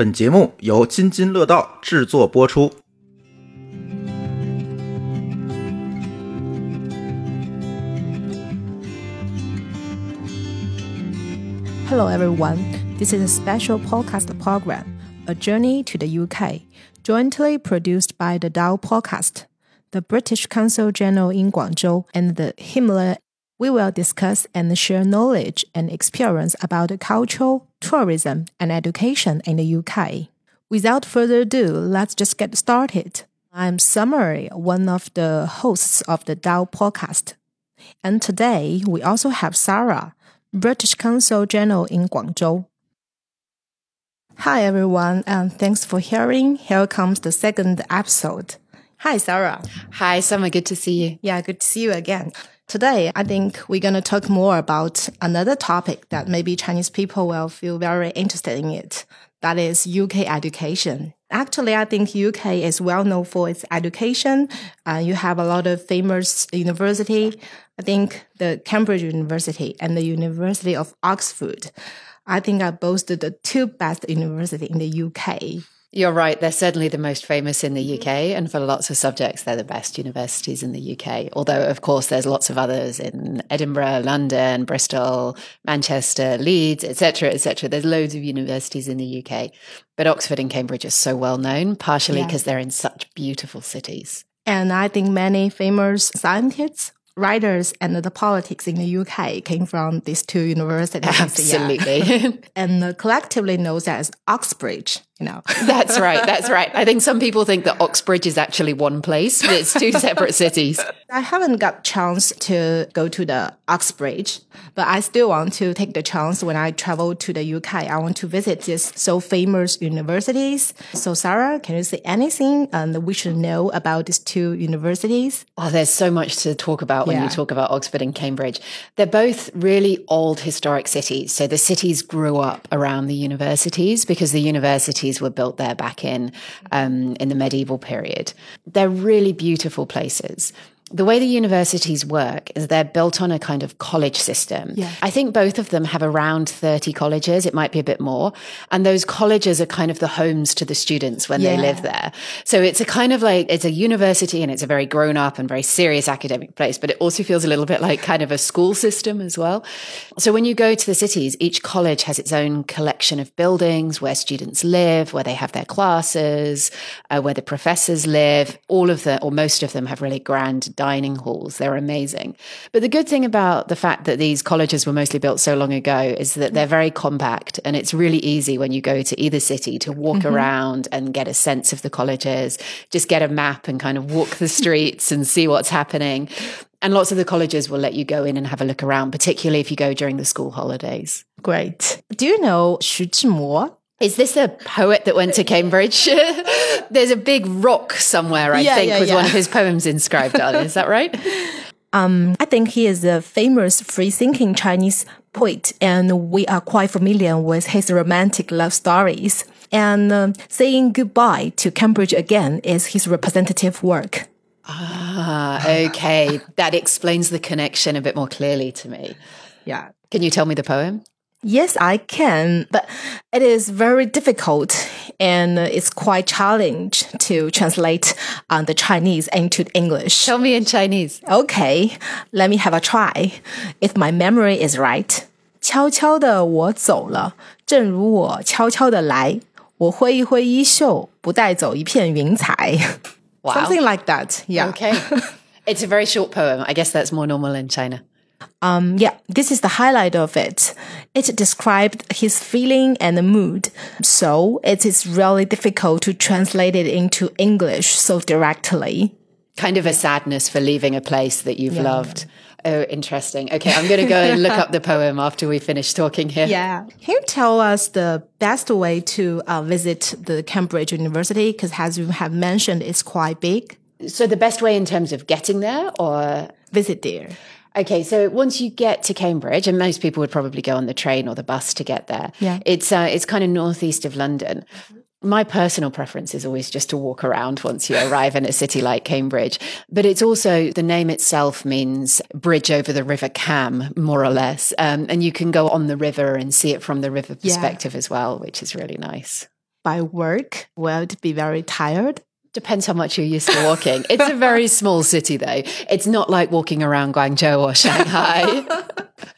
本节目由津津乐道制作播出。 Hello, everyone. This is a special podcast program, A Journey to the UK, jointly produced by the Dao Podcast, the British Council General in Guangzhou, and the Himalaya. We will discuss and share knowledge and experience about culture, tourism, and education in the UK. Without further ado, let's just get started. I'm Summer, one of the hosts of the Dao Podcast. And today we also have Sarah, British Consul General in Guangzhou. Hi everyone, and thanks for hearing. Here comes the second episode. Hi Sarah. Hi, Summer. Good to see you. Yeah, good to see you again. Today, I think we're going to talk more about another topic that maybe Chinese people will feel very interested in it. That is UK education. Actually, I think UK is well known for its education. Uh, you have a lot of famous university. I think the Cambridge University and the University of Oxford. I think are both the two best university in the UK. You're right. They're certainly the most famous in the UK. And for lots of subjects, they're the best universities in the UK. Although, of course, there's lots of others in Edinburgh, London, Bristol, Manchester, Leeds, etc., etc. There's loads of universities in the UK. But Oxford and Cambridge are so well known, partially Yeah. because they're in such beautiful cities. And I think many famous scientists, writers, and the politics in the UK came from these two universities. Yeah. Absolutely. And uh, collectively known as Oxbridge, you know. That's right. That's right. I think some people think that Oxbridge is actually one place, but it's two separate cities. I haven't got chance to go to the Oxbridge, but I still want to take the chance when I travel to the UK. I want to visit these so famous universities. So Sarah, can you say anything um, that we should know about these two universities? Oh, there's so much to talk about when Yeah. you talk about Oxford and Cambridge. They're both really old historic cities. So the cities grew up around the universities because the universities were built there back in um, in the medieval period. They're really beautiful places. The way the universities work is they're built on a kind of college system. Yeah. I think both of them have around 30 colleges. It might be a bit more. And those colleges are kind of the homes to the students when they live there. So it's a kind of like, it's a university and it's a very grown up and very serious academic place, but it also feels a little bit like kind of a school system as well. So when you go to the cities, each college has its own collection of buildings where students live, where they have their classes, uh, where the professors live. All of the, or most of them have really grand dining halls. They're amazing. But the good thing about the fact that these colleges were mostly built so long ago is that they're very compact and it's really easy when you go to either city to walk mm-hmm. around and get a sense of the colleges, just get a map and kind of walk the streets and see what's happening. And lots of the colleges will let you go in and have a look around, particularly if you go during the school holidays. Great. Do you know Xu Zhimo? Is this a poet that went to Cambridge? There's a big rock somewhere, I Yeah, think, yeah, with yeah. one of his poems inscribed on it. Is that right? Um, I think he is a famous free-thinking Chinese poet, and we are quite familiar with his romantic love stories. And um, saying goodbye to Cambridge again is his representative work. Ah, okay. That explains the connection a bit more clearly to me. Yeah. Can you tell me the poem? Yes, I can, but it is very difficult and it's quite challenge to translate uh, the Chinese into English. Tell me in Chinese. Okay, let me have a try. If my memory is right. 悄悄的我走了，正如我悄悄的来。我挥一挥衣袖，不带走一片云彩。 Wow. Something like that. Yeah. Okay. it's a very short poem. I guess that's more normal in China. Um, yeah, this is the highlight of it. It described his feeling and the mood. So it is really difficult to translate it into English so directly. Kind of a sadness for leaving a place that you've loved. Oh, interesting. Okay, I'm going to go and look up the poem after we finish talking here. Yeah. Can you tell us the best way to uh, visit the Cambridge University? Because as you have mentioned, it's quite big. So, the best way in terms of getting there or Visit there. Okay, so once you get to Cambridge, and most people would probably go on the train or the bus to get there. Yeah. it's uh, it's kind of northeast of London. My personal preference is always just to walk around once you arrive in a city like Cambridge. But it's also the name itself means bridge over the River Cam, more or less. Um, and you can go on the river and see it from the river Yeah. perspective as well, which is really nice. by work? It be very tired? Depends how much you're used to walking. It's a very small city, though. It's not like walking around Guangzhou or Shanghai.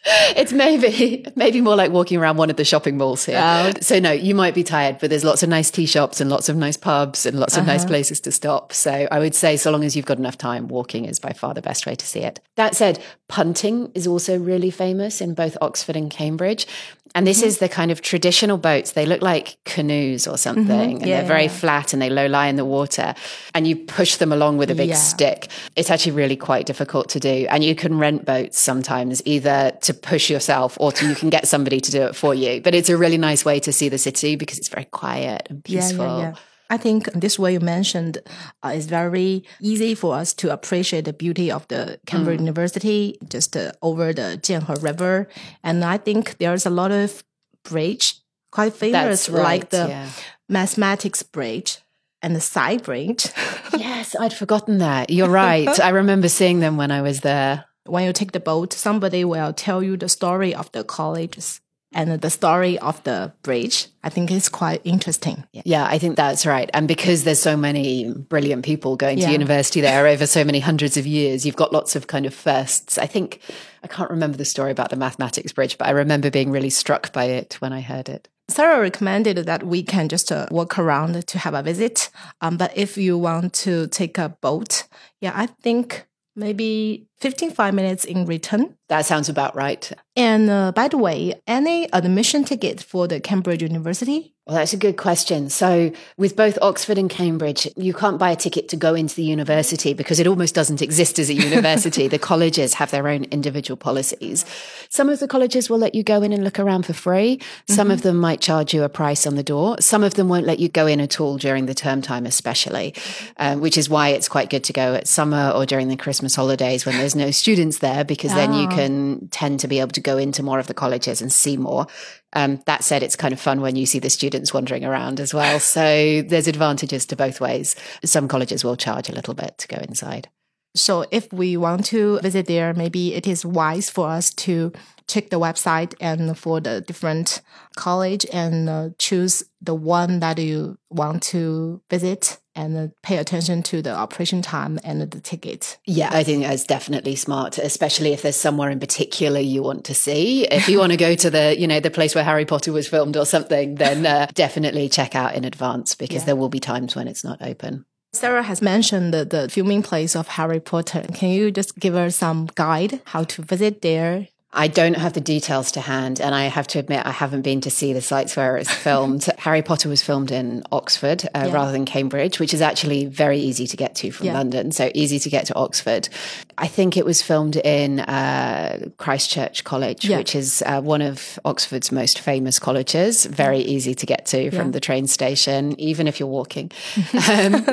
it's maybe maybe more like walking around one of the shopping malls here. Oh. So no, you might be tired, but there's lots of nice tea shops and lots of nice pubs and lots of nice uh-huh. places to stop. So I would say, so long as you've got enough time, walking is by far the best way to see it. That said, punting is also really famous in both Oxford and Cambridge. And this mm-hmm. is the kind of traditional boats. They look like canoes or mm-hmm. something. And Yeah, they're very yeah. flat and they low lie in the water. And you push them along with a big Yeah. stick. It's actually really quite difficult to do. And you can rent boats sometimes, either to push yourself or to, you can get somebody to do it for you. But it's a really nice way to see the city because it's very quiet and peaceful. I think this way you mentioned uh, is very easy for us to appreciate the beauty of the Cambridge Mm. University just uh, over the Jianhe River. And I think there's a lot of bridge, quite famous, right, like the yeah. mathematics bridge and the Sigh bridge. Yes, I'd forgotten that. You're right. I remember seeing them when I was there. when you take the boat, somebody will tell you the story of the colleges and the story of the bridge. I think it's quite interesting. Yeah, I think that's right. And because there's so many brilliant people going to university there over so many hundreds of years, you've got lots of kind of firsts. I think I can't remember the story about the mathematics bridge, but I remember being really struck by it when I heard it. Sarah recommended that we can just uh, walk around to have a visit. Um, but if you want to take a boat, yeah, I think maybe 15, five minutes in return. That sounds about right. And uh, by the way, any admission ticket for the Cambridge University? Well, that's a good question. So, with both Oxford and Cambridge, you can't buy a ticket to go into the university because it almost doesn't exist as a university. the colleges have their own individual policies. Some of the colleges will let you go in and look around for free. Some of them might charge you a price on the door. Some of them won't let you go in at all during the term time, especially, um, which is why it's quite good to go at summer or during the Christmas holidays when there's no students there, because then you Ah. can tend to be able to go into more of the colleges and see more. Um, that said, it's kind of fun when you see the students wandering around as well. So there's advantages to both ways. Some colleges will charge a little bit to go inside. So if we want to visit there, maybe it is wise for us to check the website and for the different college and uh, choose the one that you want to visit and uh, pay attention to the operation time and the ticket. Yeah, I think that's definitely smart, especially if there's somewhere in particular you want to see. If you want to go to the, you know, the place where Harry Potter was filmed or something, then uh, definitely check out in advance because Yeah. there will be times when it's not open. Sarah has mentioned the, the filming place of Harry Potter. Can you just give us some guide how to visit there? I don't have the details to hand, and I have to admit I haven't been to see the sites where it's filmed. Harry Potter was filmed in Oxford uh, Yeah. rather than Cambridge, which is actually very easy to get to from Yeah. London, so easy to get to Oxford. I think it was filmed in uh, Christ Church College, Yeah. which is uh, one of Oxford's most famous colleges. Very easy to get to from the train station, even if you're walking. um,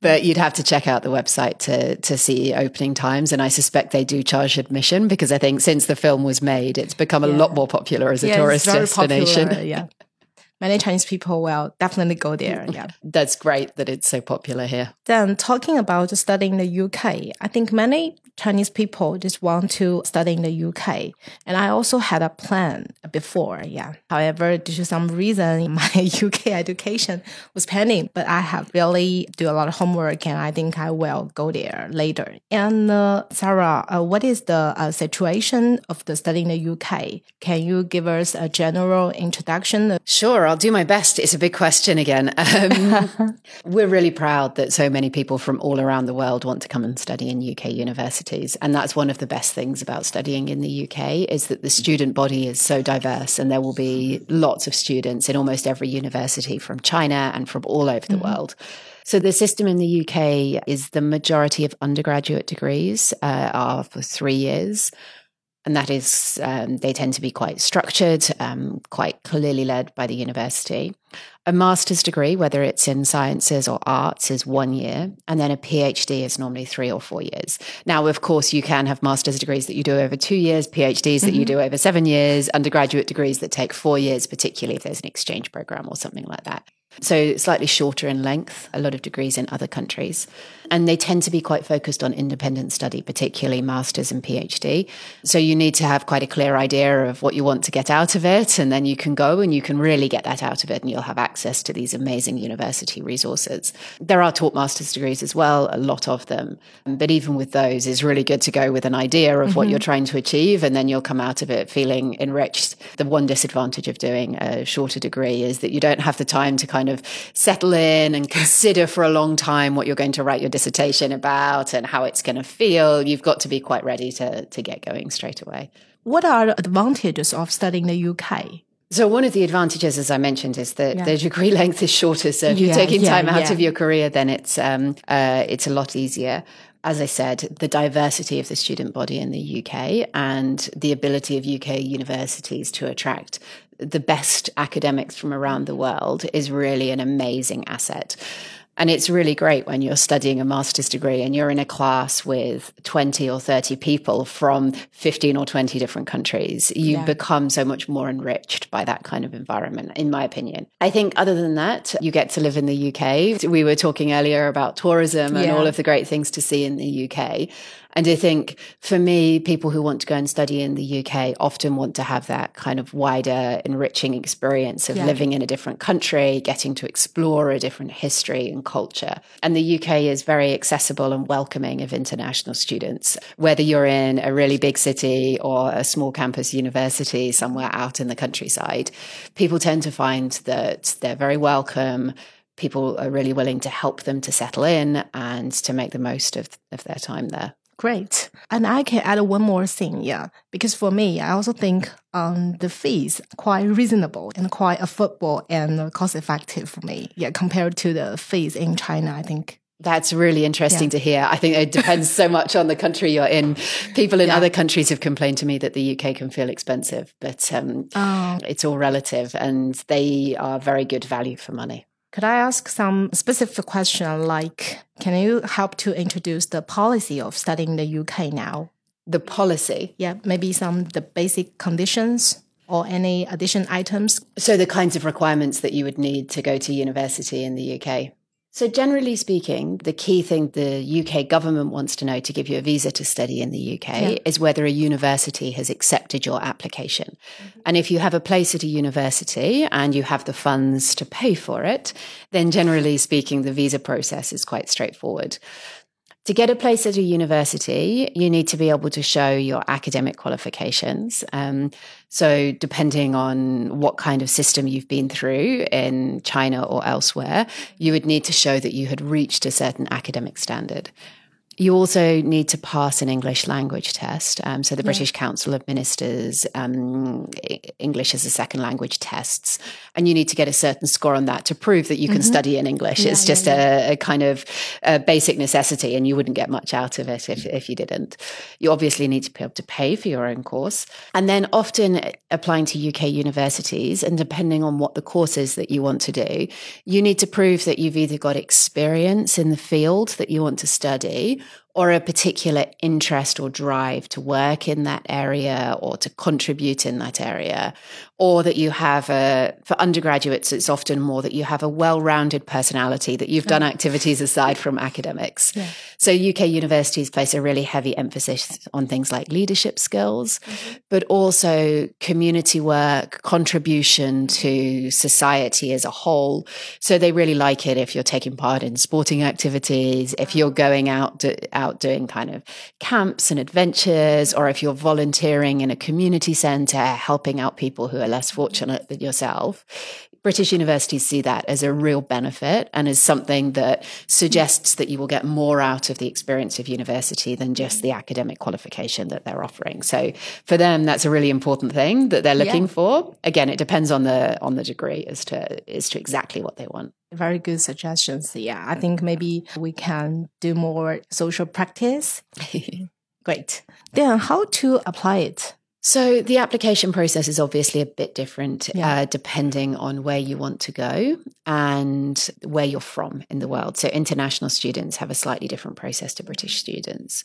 but you'd have to check out the website to to see opening times, and I suspect they do charge admission because I think since the film was made, it's become a Yeah. lot more popular as a Yeah, tourist destination. Popular, yeah. Many Chinese people will definitely go there. Yeah. That's great that it's so popular here. Then talking about studying the UK, I think many Chinese people just want to study in the UK. And I also had a plan before, yeah. However, due to some reason, my UK education was pending, but I have really do a lot of homework and I think I will go there later. And uh, Sarah, uh, what is the uh, situation of the study in the UK? Can you give us a general introduction? Sure, I'll do my best. It's a big question again. Um, we're really proud that so many people from all around the world want to come and study in UK universities. And that's one of the best things about studying in the UK is that the student body is so diverse and there will be lots of students in almost every university from China and from all over the world. So the system in the UK is the majority of undergraduate degrees uh, are for three years. And that is, um, they tend to be quite structured, um, quite clearly led by the university. A master's degree, whether it's in sciences or arts, is one year. And then a PhD is normally three or four years. Now, of course, you can have master's degrees that you do over two years, PhDs that you do over seven years, undergraduate degrees that take four years, particularly if there's an exchange program or something like that. So slightly shorter in length, a lot of degrees in other countries. And they tend to be quite focused on independent study, particularly masters and PhD. So you need to have quite a clear idea of what you want to get out of it. And then you can go and you can really get that out of it and you'll have access to these amazing university resources. There are taught master's degrees as well, a lot of them. But even with those, it's really good to go with an idea of mm-hmm. what you're trying to achieve. And then you'll come out of it feeling enriched. The one disadvantage of doing a shorter degree is that you don't have the time to kind of settle in and consider for a long time what you're going to write your dissertation about and how it's going to feel. You've got to be quite ready to, to get going straight away. What are the advantages of studying the UK? So one of the advantages, as I mentioned, is that yeah. the degree length is shorter. So if yeah, you're taking yeah, time out of your career, then it's um, uh, it's a lot easier. As I said, the diversity of the student body in the UK and the ability of UK universities to attract the best academics from around the world is really an amazing asset. And it's really great when you're studying a master's degree and you're in a class with 20 or 30 people from 15 or 20 different countries. You yeah. become so much more enriched by that kind of environment, in my opinion. I think, other than that, you get to live in the UK. We were talking earlier about tourism and yeah. all of the great things to see in the UK. And I think for me, people who want to go and study in the UK often want to have that kind of wider, enriching experience of yeah. living in a different country, getting to explore a different history and culture. And the UK is very accessible and welcoming of international students, whether you're in a really big city or a small campus university somewhere out in the countryside. People tend to find that they're very welcome people are really willing to help them to settle in and to make the most of, of their time there. Great. And I can add one more thing, yeah, because for me, I also think um, the fees quite reasonable and quite affordable and cost effective for me, yeah, compared to the fees in China. I think that's really interesting yeah. to hear. I think it depends so much on the country you're in. People in yeah. other countries have complained to me that the UK can feel expensive, but um, oh. it's all relative and they are very good value for money. Could I ask some specific question like, can you help to introduce the policy of studying the UK now? The policy? Yeah, maybe some the basic conditions or any addition items. So the kinds of requirements that you would need to go to university in the UK. So, generally speaking, the key thing the UK government wants to know to give you a visa to study in the UK yeah. is whether a university has accepted your application. Mm-hmm. And if you have a place at a university and you have the funds to pay for it, then generally speaking, the visa process is quite straightforward. To get a place at a university, you need to be able to show your academic qualifications. Um, so, depending on what kind of system you've been through in China or elsewhere, you would need to show that you had reached a certain academic standard. You also need to pass an English language test. Um, so the yeah. British Council administers um, English as a second language tests, and you need to get a certain score on that to prove that you can mm-hmm. study in English. Yeah, it's just yeah, a, a, kind of a basic necessity, and you wouldn't get much out of it if, if you didn't. You obviously need to be able to pay for your own course, and then often applying to UK universities, and depending on what the course is that you want to do, you need to prove that you've either got experience in the field that you want to study or a particular interest or drive to work in that area or to contribute in that area, or that you have a, for undergraduates, it's often more that you have a well rounded personality, that you've done activities aside from academics. Yeah. So UK universities place a really heavy emphasis on things like leadership skills, mm-hmm. but also community work, contribution to society as a whole. So they really like it if you're taking part in sporting activities, if you're going out, to, out doing kind of camps and adventures, or if you're volunteering in a community center, helping out people who are less fortunate than yourself. British universities see that as a real benefit and as something that suggests that you will get more out of the experience of university than just the academic qualification that they're offering. So for them, that's a really important thing that they're looking yeah. for. Again, it depends on the on the degree as to as to exactly what they want. Very good suggestions. Yeah, I think maybe we can do more social practice. Great. Then how to apply it? So the application process is obviously a bit different Yeah. uh, depending on where you want to go and where you're from in the world. So international students have a slightly different process to British students.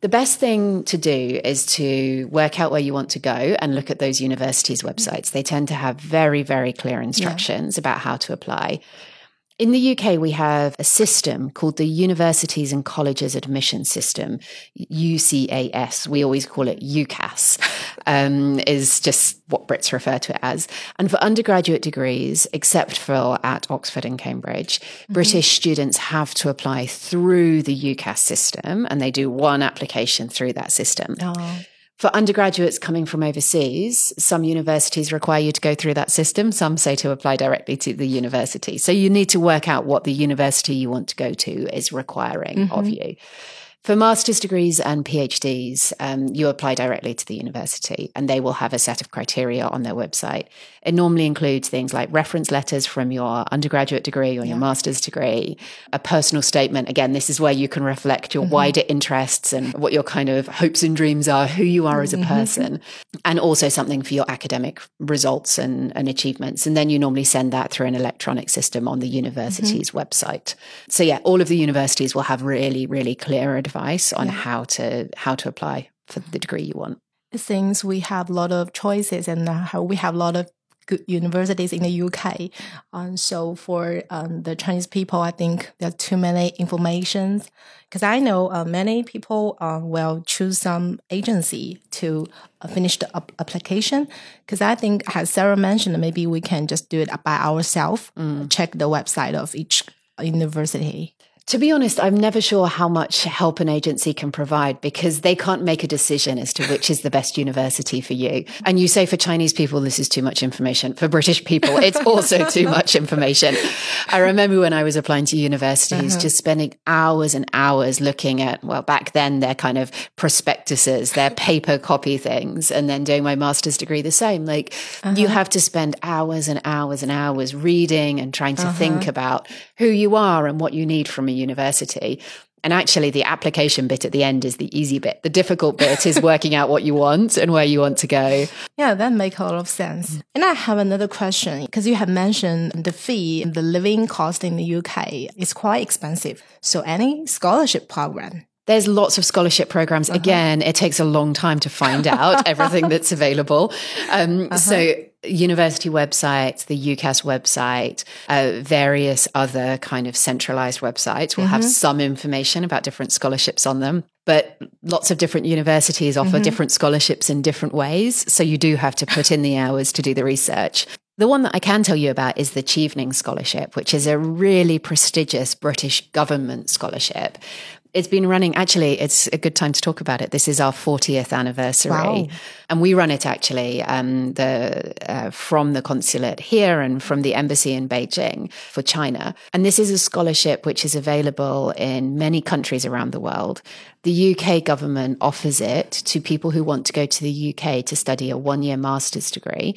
The best thing to do is to work out where you want to go and look at those universities' websites. They tend to have very, very clear instructions about how to apply. In the UK, we have a system called the Universities and Colleges Admission System, UCAS. We always call it UCAS, um, is just what Brits refer to it as. And for undergraduate degrees, except for at Oxford and Cambridge, British students have to apply through the UCAS system and they do one application through that system. Oh, For undergraduates coming from overseas, some universities require you to go through that system. Some say to apply directly to the university. So you need to work out what the university you want to go to is requiring of mm-hmm. you. For master's degrees and PhDs, um, you apply directly to the university and they will have a set of criteria on their website. It normally includes things like reference letters from your undergraduate degree or your master's degree, a personal statement. Again, this is where you can reflect your mm-hmm. wider interests and what your kind of hopes and dreams are, who you are as a mm-hmm. person, and also something for your academic results and, and achievements. And then you normally send that through an electronic system on the mm-hmm. university's website. So yeah, all of the universities will have really, really clear advice on how to how to apply for the degree you want. seems we have a lot of choices and uh, how we have a lot of good universities in the UK. Um, so for um, the Chinese people, I think there are too many informations because I know uh, many people uh, will choose some agency to uh, finish the ap- application. Because I think, as Sarah mentioned, maybe we can just do it by ourselves. Check the website of each university. To be honest, I'm never sure how much help an agency can provide because they can't make a decision as to which is the best university for you. And you say for Chinese people, this is too much information. For British people, it's also too much information. I remember when I was applying to universities, uh-huh. just spending hours and hours looking at, well, back then, their kind of prospectuses, their paper copy things, and then doing my master's degree the same. Like you uh-huh. have to spend hours and hours and hours reading and trying to uh-huh. think about who you are and what you need from a university. And actually, the application bit at the end is the easy bit. The difficult bit is working out what you want and where you want to go. Yeah, that makes a lot of sense. Mm-hmm. And I have another question because you have mentioned the fee, the living cost in the UK is quite expensive. So any scholarship program? There's lots of scholarship programs. Uh-huh. Again, it takes a long time to find out everything that's available. Um, So, uh-huh. University websites, the UCAS website, uh, various other kind of centralized websites will have some information about different scholarships on them. But lots of different universities offer different scholarships in different ways. So, you do have to put in the hours to do the research. The one that I can tell you about is the Chevening Scholarship, which is a really prestigious British government scholarship. It's been running, actually, it's a good time to talk about it. This is our 40th anniversary. Wow. And we run it actually um, the, uh, from the consulate here and from the embassy in Beijing for China. And this is a scholarship which is available in many countries around the world. The UK government offers it to people who want to go to the UK to study a one year master's degree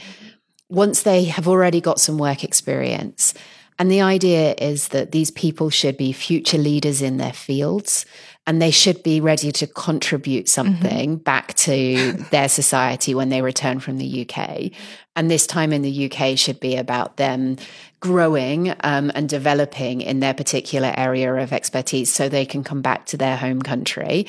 once they have already got some work experience. And the idea is that these people should be future leaders in their fields and they should be ready to contribute something back to their society when they return from the UK. And this time in the UK should be about them growing um, and developing in their particular area of expertise so they can come back to their home country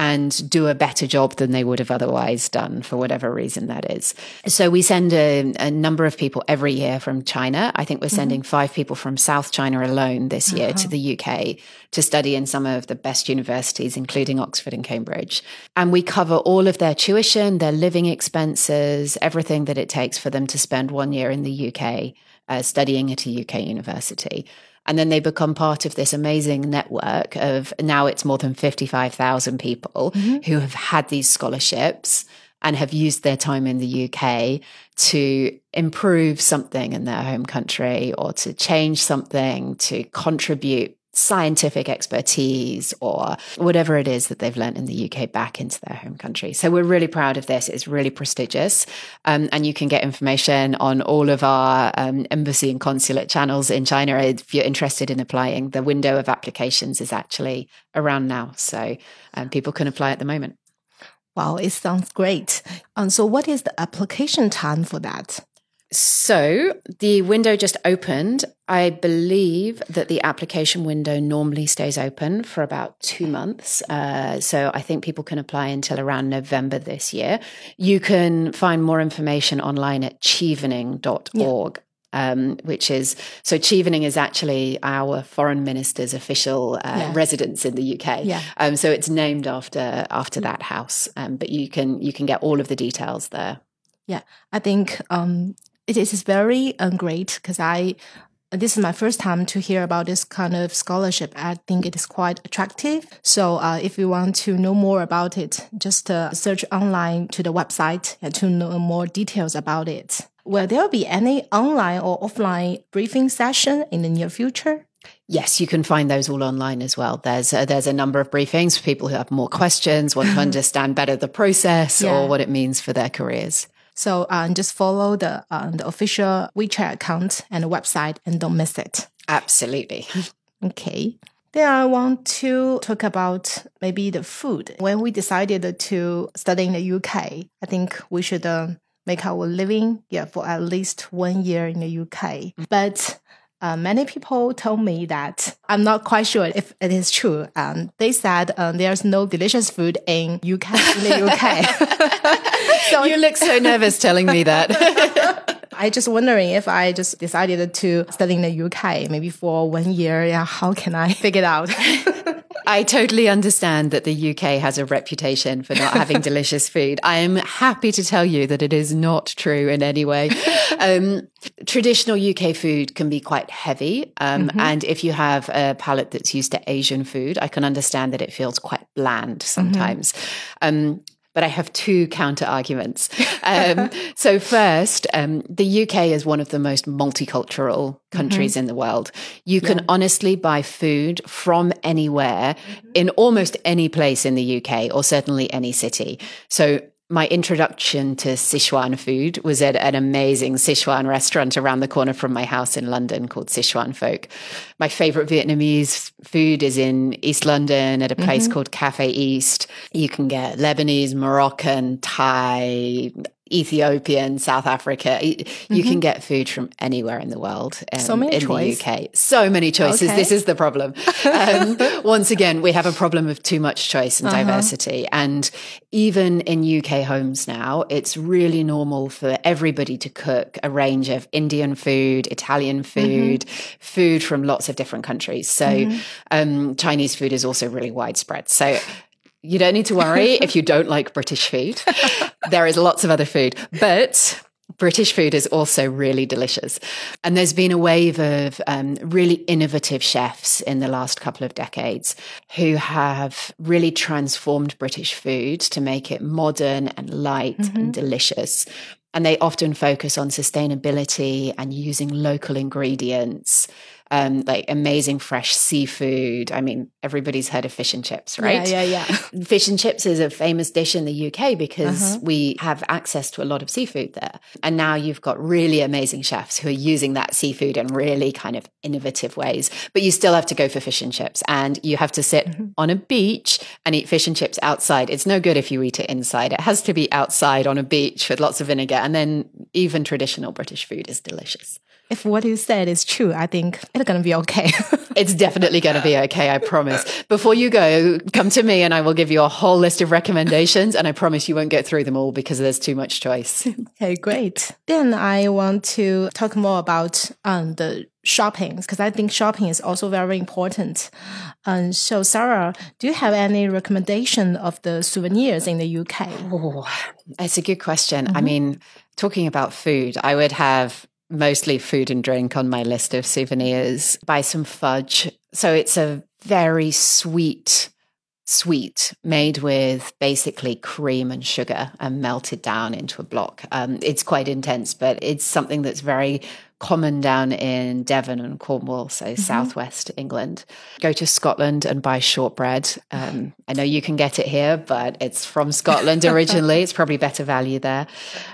and do a better job than they would have otherwise done for whatever reason that is. So we send a, a number of people every year from China. I think we're sending five people from South China alone this year to the UK to study in some of the best universities, including Oxford and Cambridge. And we cover all of their tuition, their living expenses, everything that it takes for them to spend one year in the UK uh, studying at a UK university. And then they become part of this amazing network of now it's more than 55,000 people mm-hmm. who have had these scholarships and have used their time in the UK to improve something in their home country or to change something, to contribute scientific expertise or whatever it is that they've learned in the UK back into their home country. So we're really proud of this. It's really prestigious. Um, and you can get information on all of our um, embassy and consulate channels in China if you're interested in applying. The window of applications is actually around now. So um, people can apply at the moment. Wow, it sounds great. Um, so, what is the application time for that? So the window just opened. I believe that the application window normally stays open for about two months. Uh, so I think people can apply until around November this year. You can find more information online at chevening.org. Yeah. Um, which is so Chevening is actually our foreign minister's official uh, yeah. residence in the UK. Yeah. Um, so it's named after after that house. Um, but you can you can get all of the details there. Yeah, I think um, it is very um, great because I this is my first time to hear about this kind of scholarship. I think it is quite attractive. So uh, if you want to know more about it, just uh, search online to the website to know more details about it. Will there be any online or offline briefing session in the near future? Yes, you can find those all online as well. There's a, there's a number of briefings for people who have more questions, want to understand better the process yeah. or what it means for their careers. So um, just follow the um, the official WeChat account and the website and don't miss it. Absolutely. okay. Then I want to talk about maybe the food. When we decided to study in the UK, I think we should uh, make our living yeah for at least one year in the UK. But uh, many people told me that I'm not quite sure if it is true. Um, they said um, there's no delicious food in UK in the UK. so you look so nervous telling me that. I just wondering if I just decided to study in the UK maybe for one year. Yeah, how can I figure it out? I totally understand that the UK has a reputation for not having delicious food. I am happy to tell you that it is not true in any way. Um, traditional UK food can be quite heavy. Um, mm-hmm. And if you have a palate that's used to Asian food, I can understand that it feels quite bland sometimes. Mm-hmm. Um, but I have two counter arguments. Um, so, first, um, the UK is one of the most multicultural countries mm-hmm. in the world. You can yeah. honestly buy food from anywhere mm-hmm. in almost any place in the UK, or certainly any city. So, my introduction to Sichuan food was at an amazing Sichuan restaurant around the corner from my house in London called Sichuan Folk. My favorite Vietnamese food is in East London at a place mm-hmm. called Cafe East. You can get Lebanese, Moroccan, Thai, Ethiopian, South Africa. You mm-hmm. can get food from anywhere in the world. Um, so many in choices. the UK. So many choices. Okay. This is the problem. Um, once again, we have a problem of too much choice and uh-huh. diversity. And even in UK homes now, it's really normal for everybody to cook a range of Indian food, Italian mm-hmm. food, mm-hmm. food from lots of different countries. So mm-hmm. um, Chinese food is also really widespread. So you don't need to worry if you don't like British food. there is lots of other food, but British food is also really delicious. And there's been a wave of um, really innovative chefs in the last couple of decades who have really transformed British food to make it modern and light mm-hmm. and delicious. And they often focus on sustainability and using local ingredients um, like amazing fresh seafood. I mean, everybody's heard of fish and chips, right? Yeah, yeah, yeah. Fish and chips is a famous dish in the UK because uh-huh. we have access to a lot of seafood there. And now you've got really amazing chefs who are using that seafood in really kind of innovative ways. But you still have to go for fish and chips and you have to sit mm-hmm. on a beach and eat fish and chips outside. It's no good if you eat it inside. It has to be outside on a beach with lots of vinegar. And then even traditional British food is delicious if what you said is true, I think it's going to be okay. it's definitely going to be okay, I promise. Before you go, come to me and I will give you a whole list of recommendations. And I promise you won't get through them all because there's too much choice. Okay, great. Then I want to talk more about um, the shopping because I think shopping is also very important. Um, so, Sarah, do you have any recommendation of the souvenirs in the UK? Oh, it's a good question. Mm-hmm. I mean, talking about food, I would have mostly food and drink on my list of souvenirs. Buy some fudge. So it's a very sweet sweet made with basically cream and sugar and melted down into a block. Um, it's quite intense, but it's something that's very common down in Devon and Cornwall, so mm-hmm. southwest England. Go to Scotland and buy shortbread. Um, I know you can get it here, but it's from Scotland originally. it's probably better value there.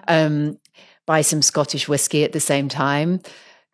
Um, buy some Scottish whiskey at the same time.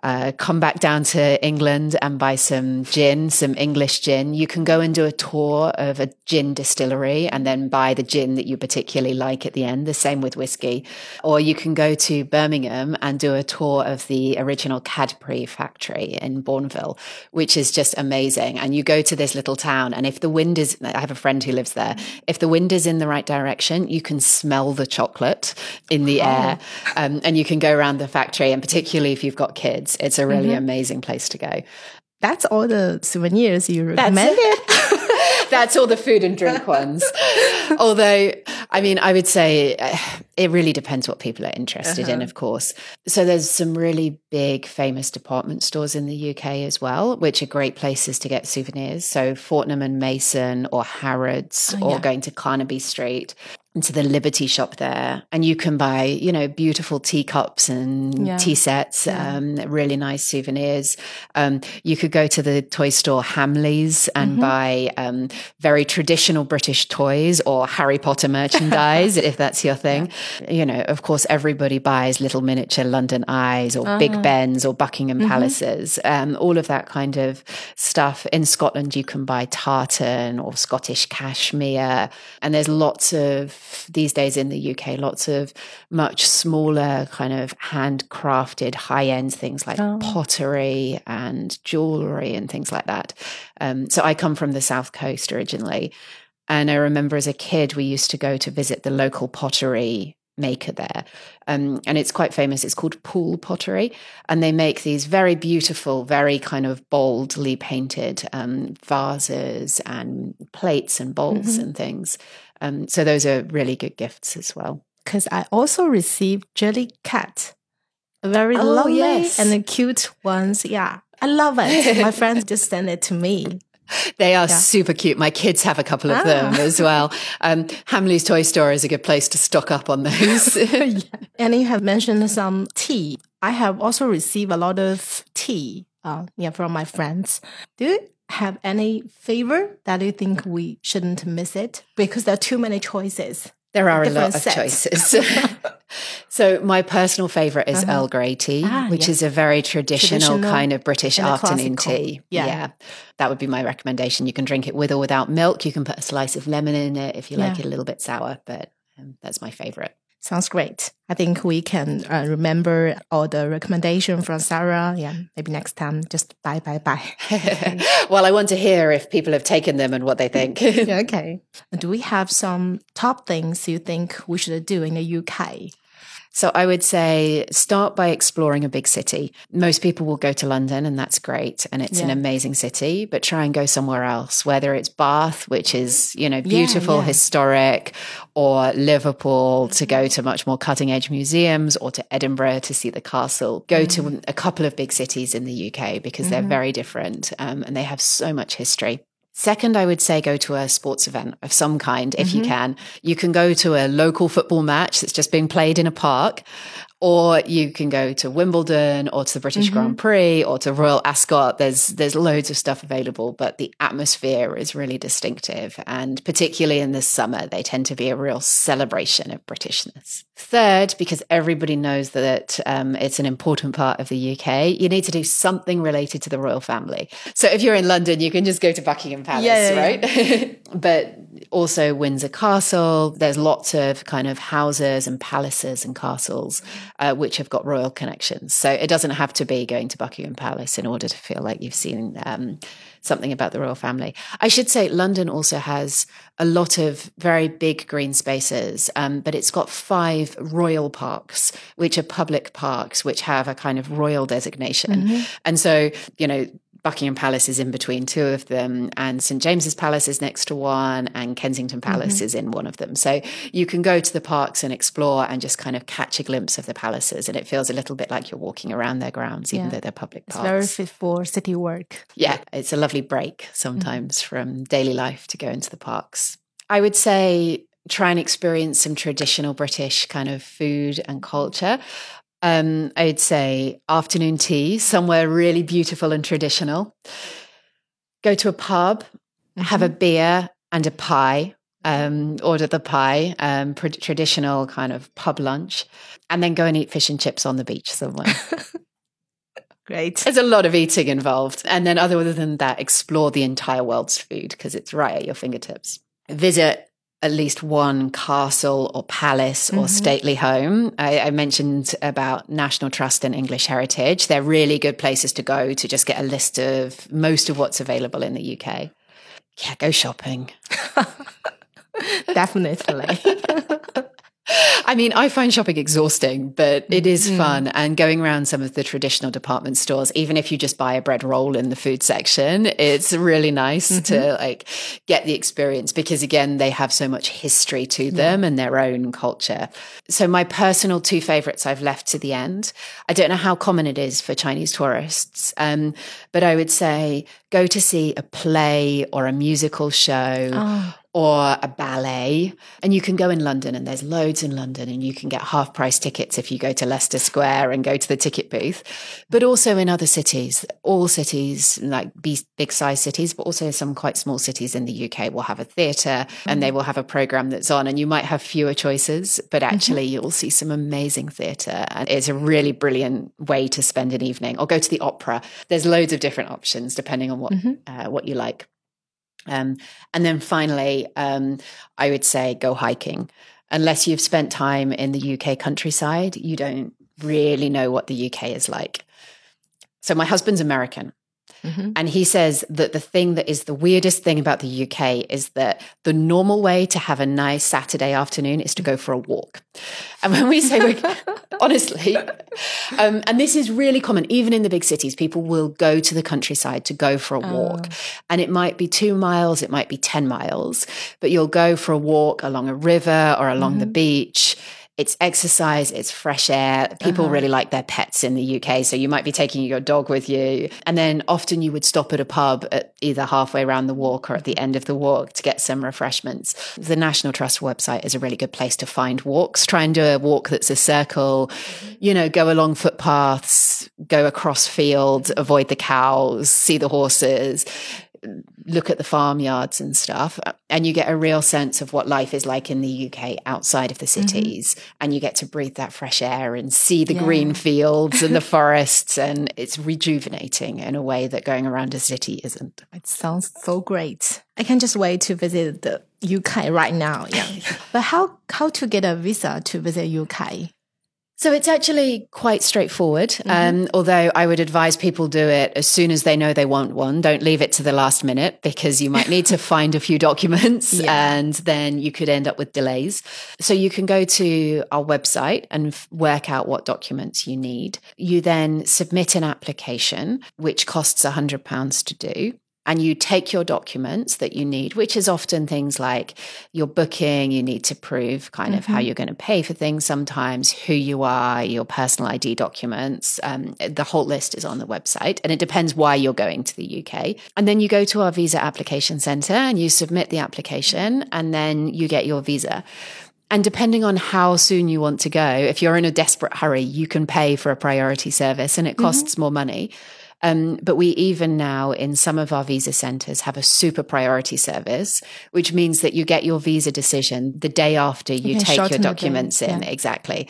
Uh, come back down to England and buy some gin, some English gin. You can go and do a tour of a gin distillery and then buy the gin that you particularly like at the end. The same with whiskey. Or you can go to Birmingham and do a tour of the original Cadbury factory in Bournville, which is just amazing. And you go to this little town, and if the wind is, I have a friend who lives there, if the wind is in the right direction, you can smell the chocolate in the air um, and you can go around the factory. And particularly if you've got kids, it's a really amazing place to go. That's all the souvenirs you recommended. That's all the food and drink ones. Although, I mean, I would say uh, it really depends what people are interested in, of course. So there's some really big, famous department stores in the UK as well, which are great places to get souvenirs. So Fortnum and Mason or Harrods or yeah. going to Carnaby Street into the Liberty shop there, and you can buy, you know, beautiful teacups and Yeah. tea sets, um, really nice souvenirs. Um, you could go to the toy store Hamleys and buy um, very traditional British toys or Harry Potter merchandise, if that's your thing. You know, of course, everybody buys little miniature London Eyes or Big Bens or Buckingham Palaces, um, all of that kind of stuff. In Scotland, you can buy tartan or Scottish cashmere, and there's lots of these days in the UK, lots of much smaller, kind of handcrafted, high end things like pottery and jewelry and things like that. Um, so I come from the South Coast originally. And I remember as a kid, we used to go to visit the local pottery maker there. Um, and it's quite famous. It's called Poole Pottery. And they make these very beautiful, very kind of boldly painted um, vases and plates and bowls and things. Um, so those are really good gifts as well. Because I also received jelly cat, very Oh, lovely yes. and the cute ones. Yeah, I love it. My friends just sent it to me. They are super cute. My kids have a couple of them Ah. as well. Um, Hamley's Toy Store is a good place to stock up on those. And you have mentioned some tea. I have also received a lot of tea uh, yeah, from my friends. Do you have any favor that you think we shouldn't miss it? Because there are too many choices. There are a lot Different of choices. so my personal favorite is Earl Grey tea, Ah, which yes. is a very traditional, Traditional kind of British afternoon tea. Yeah. That would be my recommendation. You can drink it with or without milk. You can put a slice of lemon in it if you like it a little bit sour, but um, that's my favorite. Sounds great. I think we can uh, remember all the recommendation from Sarah. Yeah, maybe next time just bye, bye, bye. well, I want to hear if people have taken them and what they think. okay. Do we have some top things you think we should do in the UK? So I would say start by exploring a big city. Most people will go to London and that's great and it's an amazing city, but try and go somewhere else, whether it's Bath, which is, you know, beautiful, yeah. historic, or Liverpool to go to much more cutting edge museums or to Edinburgh to see the castle. Go to a couple of big cities in the UK because they're very different um, and they have so much history. Second, I would say go to a sports event of some kind if you mm-hmm. can. You can go to a local football match that's just being played in a park, or you can go to Wimbledon or to the British Grand Prix or to Royal Ascot. There's there's loads of stuff available, but the atmosphere is really distinctive, and particularly in the summer, they tend to be a real celebration of Britishness. Third, because everybody knows that um, it's an important part of the UK, you need to do something related to the royal family. So if you're in London, you can just go to Buckingham Palace, Yeah, yeah, right? but also Windsor Castle. There's lots of kind of houses and palaces and castles uh, which have got royal connections. So it doesn't have to be going to Buckingham Palace in order to feel like you've seen um, something about the royal family. I should say London also has a lot of very big green spaces, um, but it's got five royal parks, which are public parks, which have a kind of royal designation. And so, you know, Buckingham Palace is in between two of them, and St James's Palace is next to one, and Kensington mm-hmm. Palace is in one of them. So you can go to the parks and explore and just kind of catch a glimpse of the palaces, and it feels a little bit like you're walking around their grounds, even Yeah. though they're public It's parks. very fit for city work. Yeah, it's a lovely break sometimes mm-hmm. from daily life to go into the parks. I would say try and experience some traditional British kind of food and culture. Um, I'd say afternoon tea, somewhere really beautiful and traditional. Go to a pub, have a beer and a pie. Um, order the pie, um, pr- traditional kind of pub lunch, and then go and eat fish and chips on the beach somewhere. Great. There's a lot of eating involved. And then, other than that, explore the entire world's food because it's right at your fingertips. Visit at least one castle or palace or mm-hmm. stately home. I, I mentioned about National Trust and English Heritage. They're really good places to go to just get a list of most of what's available in the UK. Yeah, go shopping. Definitely. I mean, I find shopping exhausting, but it is fun. And going around some of the traditional department stores, even if you just buy a bread roll in the food section, it's really nice to like get the experience because again, they have so much history to them and their own culture. So my personal two favorites I've left to the end. I don't know how common it is for Chinese tourists, um, but I would say go to see a play or a musical show or a ballet. And you can go in London, and there's loads in London, and you can get half price tickets if you go to Leicester Square and go to the ticket booth. But also in other cities, all cities, like big size cities, but also some quite small cities in the UK will have a theatre and they will have a program that's on, and you might have fewer choices, but actually you'll see some amazing theatre. And it's a really brilliant way to spend an evening or go to the opera. There's loads of different options depending on what, uh, what you like. Um, and then finally, um, I would say go hiking. Unless you've spent time in the UK countryside, you don't really know what the UK is like. So, my husband's American. And he says that the thing that is the weirdest thing about the UK is that the normal way to have a nice Saturday afternoon is to go for a walk. And when we say, we're, honestly, um, and this is really common, even in the big cities, people will go to the countryside to go for a walk. And it might be two miles, it might be 10 miles, but you'll go for a walk along a river or along the beach. It's exercise, it's fresh air. People uh-huh. really like their pets in the UK. So you might be taking your dog with you. And then often you would stop at a pub at either halfway around the walk or at the end of the walk to get some refreshments. The National Trust website is a really good place to find walks. Try and do a walk that's a circle, mm-hmm. you know, go along footpaths, go across fields, avoid the cows, see the horses look at the farmyards and stuff and you get a real sense of what life is like in the UK outside of the mm-hmm. cities and you get to breathe that fresh air and see the green fields and the forests and it's rejuvenating in a way that going around a city isn't It sounds so great. I can just wait to visit the UK right now. Yeah. but how how to get a visa to visit UK? So it's actually quite straightforward. Um, although I would advise people do it as soon as they know they want one. Don't leave it to the last minute because you might need to find a few documents and then you could end up with delays. So you can go to our website and f- work out what documents you need. You then submit an application, which costs £100 to do and you take your documents that you need, which is often things like your booking, you need to prove kind of how you're going to pay for things sometimes, who you are, your personal ID documents. Um, the whole list is on the website, and it depends why you're going to the UK. And then you go to our visa application center and you submit the application, and then you get your visa. And depending on how soon you want to go, if you're in a desperate hurry, you can pay for a priority service and it costs more money. Um, but we even now in some of our visa centers have a super priority service, which means that you get your visa decision the day after you, take your documents in. yeah. Exactly.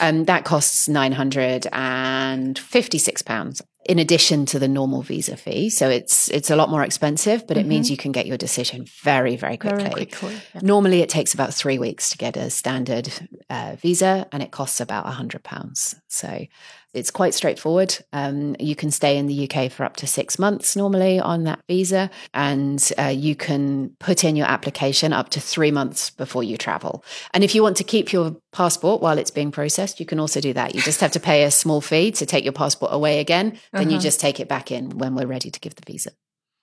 Um, that costs £956 in addition to the normal visa fee. So it's, it's a lot more expensive, but it means you can get your decision very, very quickly. Mm-hmm. Very quickly. yeah. Normally, it takes about three weeks to get a standard uh, visa, and it costs about hundred pounds. So it's quite straightforward. Um, you can stay in the UK for up to six months normally on that visa, and uh, you can put in your application up to three months before you travel. And if you want to keep your passport while it's being processed, you can also do that. You just have to pay a small fee to take your passport away again. Then you just take it back in when we're ready to give the visa.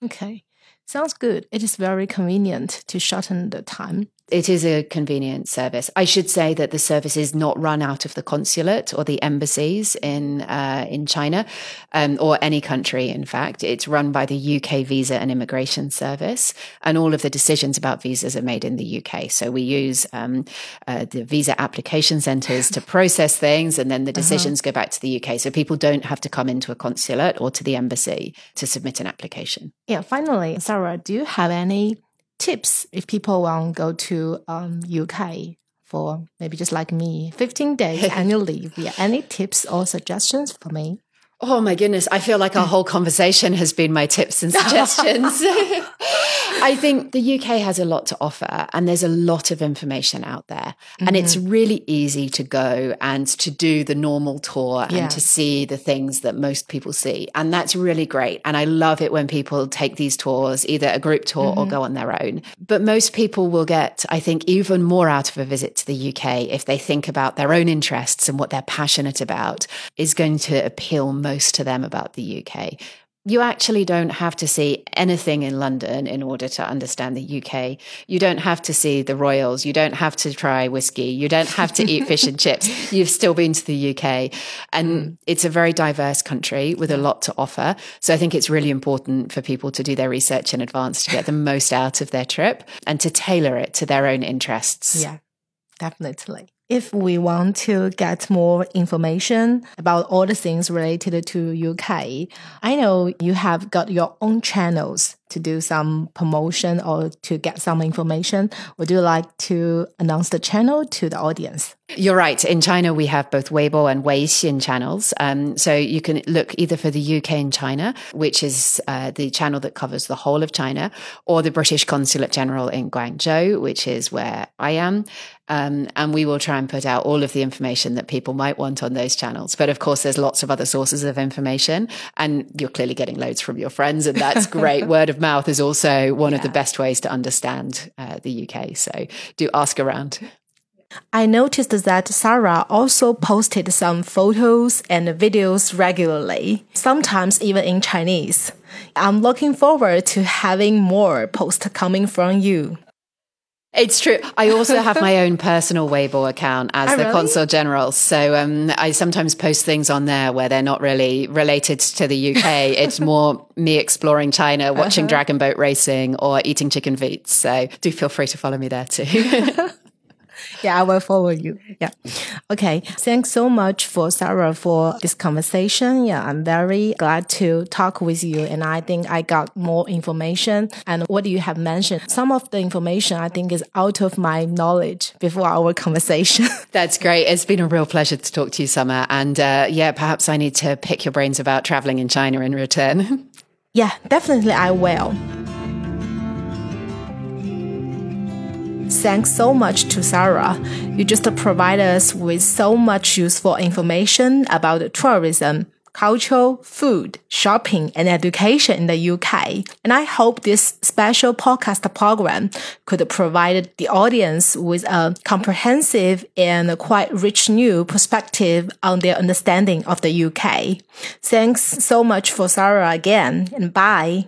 Okay. Sounds good. It is very convenient to shorten the time. It is a convenient service. I should say that the service is not run out of the consulate or the embassies in uh, in China um, or any country. In fact, it's run by the UK Visa and Immigration Service, and all of the decisions about visas are made in the UK. So we use um, uh, the visa application centres to process things, and then the decisions go back to the UK. So people don't have to come into a consulate or to the embassy to submit an application. Yeah. Finally, Sarah, do you have any tips if people want to go to um, UK for maybe just like me, 15 days annual leave? Yeah. Any tips or suggestions for me? Oh my goodness. I feel like our whole conversation has been my tips and suggestions. I think the UK has a lot to offer and there's a lot of information out there. Mm-hmm. And it's really easy to go and to do the normal tour yeah. and to see the things that most people see. And that's really great. And I love it when people take these tours, either a group tour mm-hmm. or go on their own. But most people will get, I think, even more out of a visit to the UK if they think about their own interests and what they're passionate about is going to appeal most to them about the UK. You actually don't have to see anything in London in order to understand the UK. You don't have to see the Royals. You don't have to try whiskey. You don't have to eat fish and chips. You've still been to the UK. And mm. it's a very diverse country with a lot to offer. So I think it's really important for people to do their research in advance to get the most out of their trip and to tailor it to their own interests. Yeah, definitely if we want to get more information about all the things related to UK, I know you have got your own channels to do some promotion or to get some information. Would you like to announce the channel to the audience? You're right. In China, we have both Weibo and Weixin channels. Um, so you can look either for the UK in China, which is uh, the channel that covers the whole of China, or the British Consulate General in Guangzhou, which is where I am. Um, and we will try and put out all of the information that people might want on those channels. But of course, there's lots of other sources of information, and you're clearly getting loads from your friends, and that's great. Word of mouth is also one yeah. of the best ways to understand uh, the UK. So do ask around. I noticed that Sarah also posted some photos and videos regularly, sometimes even in Chinese. I'm looking forward to having more posts coming from you. It's true. I also have my own personal Weibo account as oh, the really? consul general. So um, I sometimes post things on there where they're not really related to the UK. it's more me exploring China, watching uh-huh. dragon boat racing, or eating chicken feet. So do feel free to follow me there too. yeah, I will follow you. Yeah. Okay. Thanks so much for Sarah for this conversation. Yeah, I'm very glad to talk with you. And I think I got more information. And what you have mentioned, some of the information I think is out of my knowledge before our conversation. That's great. It's been a real pleasure to talk to you, Summer. And uh, yeah, perhaps I need to pick your brains about traveling in China in return. yeah, definitely I will. Thanks so much to Sarah. You just provide us with so much useful information about tourism, culture, food, shopping, and education in the UK. And I hope this special podcast program could provide the audience with a comprehensive and quite rich new perspective on their understanding of the UK. Thanks so much for Sarah again, and bye.